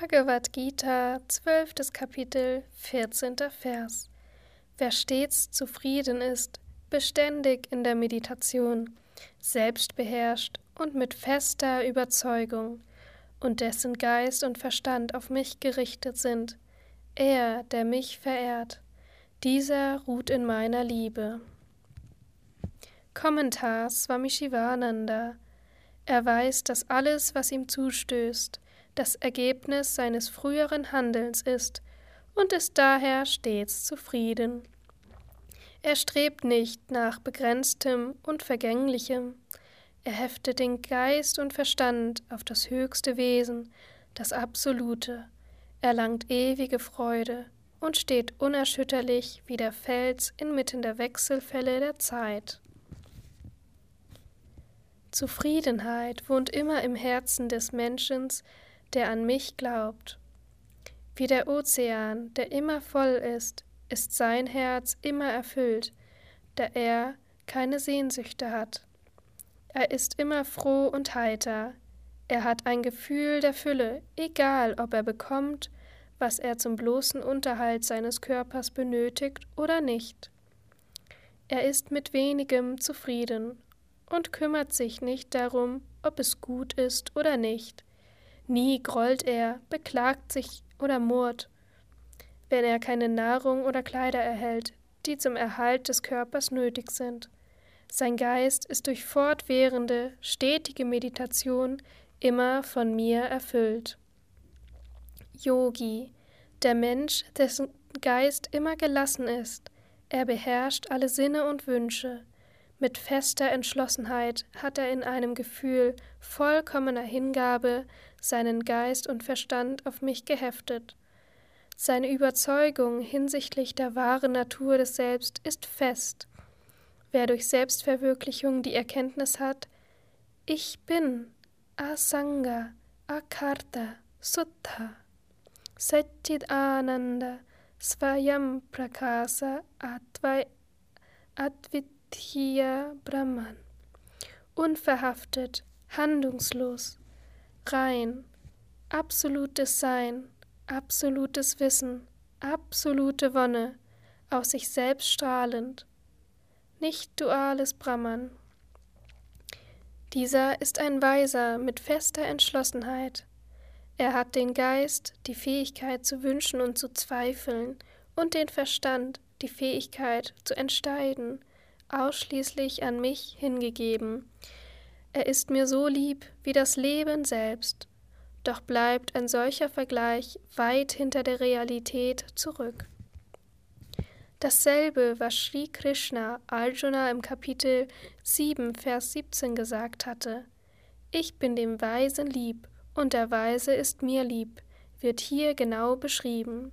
Bhagavad Gita, 12. Kapitel, 14. Vers. Wer stets zufrieden ist, beständig in der Meditation, selbstbeherrscht und mit fester Überzeugung, und dessen Geist und Verstand auf mich gerichtet sind, er, der mich verehrt, dieser ruht in meiner Liebe. Kommentar Swami Shivananda Er weiß, dass alles, was ihm zustößt, das Ergebnis seines früheren Handelns ist und ist daher stets zufrieden. Er strebt nicht nach Begrenztem und Vergänglichem, er heftet den Geist und Verstand auf das höchste Wesen, das Absolute, erlangt ewige Freude und steht unerschütterlich wie der Fels inmitten der Wechselfälle der Zeit. Zufriedenheit wohnt immer im Herzen des Menschen, der an mich glaubt. Wie der Ozean, der immer voll ist, ist sein Herz immer erfüllt, da er keine Sehnsüchte hat. Er ist immer froh und heiter. Er hat ein Gefühl der Fülle, egal ob er bekommt, was er zum bloßen Unterhalt seines Körpers benötigt oder nicht. Er ist mit wenigem zufrieden und kümmert sich nicht darum, ob es gut ist oder nicht. Nie grollt er, beklagt sich oder murrt, wenn er keine Nahrung oder Kleider erhält, die zum Erhalt des Körpers nötig sind. Sein Geist ist durch fortwährende, stetige Meditation immer von mir erfüllt. Yogi, der Mensch, dessen Geist immer gelassen ist, er beherrscht alle Sinne und Wünsche. Mit fester Entschlossenheit hat er in einem Gefühl vollkommener Hingabe seinen Geist und Verstand auf mich geheftet. Seine Überzeugung hinsichtlich der wahren Natur des Selbst ist fest. Wer durch Selbstverwirklichung die Erkenntnis hat, ich bin Asanga, Akarta, Sutta, Satchit Ananda, Svayam Prakasa, Advai, Tya Brahman. Unverhaftet, handlungslos, rein, absolutes Sein, absolutes Wissen, absolute Wonne, aus sich selbst strahlend, nicht duales Brahman. Dieser ist ein Weiser mit fester Entschlossenheit. Er hat den Geist, die Fähigkeit zu wünschen und zu zweifeln, und den Verstand, die Fähigkeit zu entscheiden, ausschließlich an mich hingegeben. Er ist mir so lieb wie das Leben selbst, doch bleibt ein solcher Vergleich weit hinter der Realität zurück. Dasselbe, was Sri Krishna Arjuna im Kapitel 7, Vers 17 gesagt hatte. Ich bin dem Weisen lieb und der Weise ist mir lieb, wird hier genau beschrieben.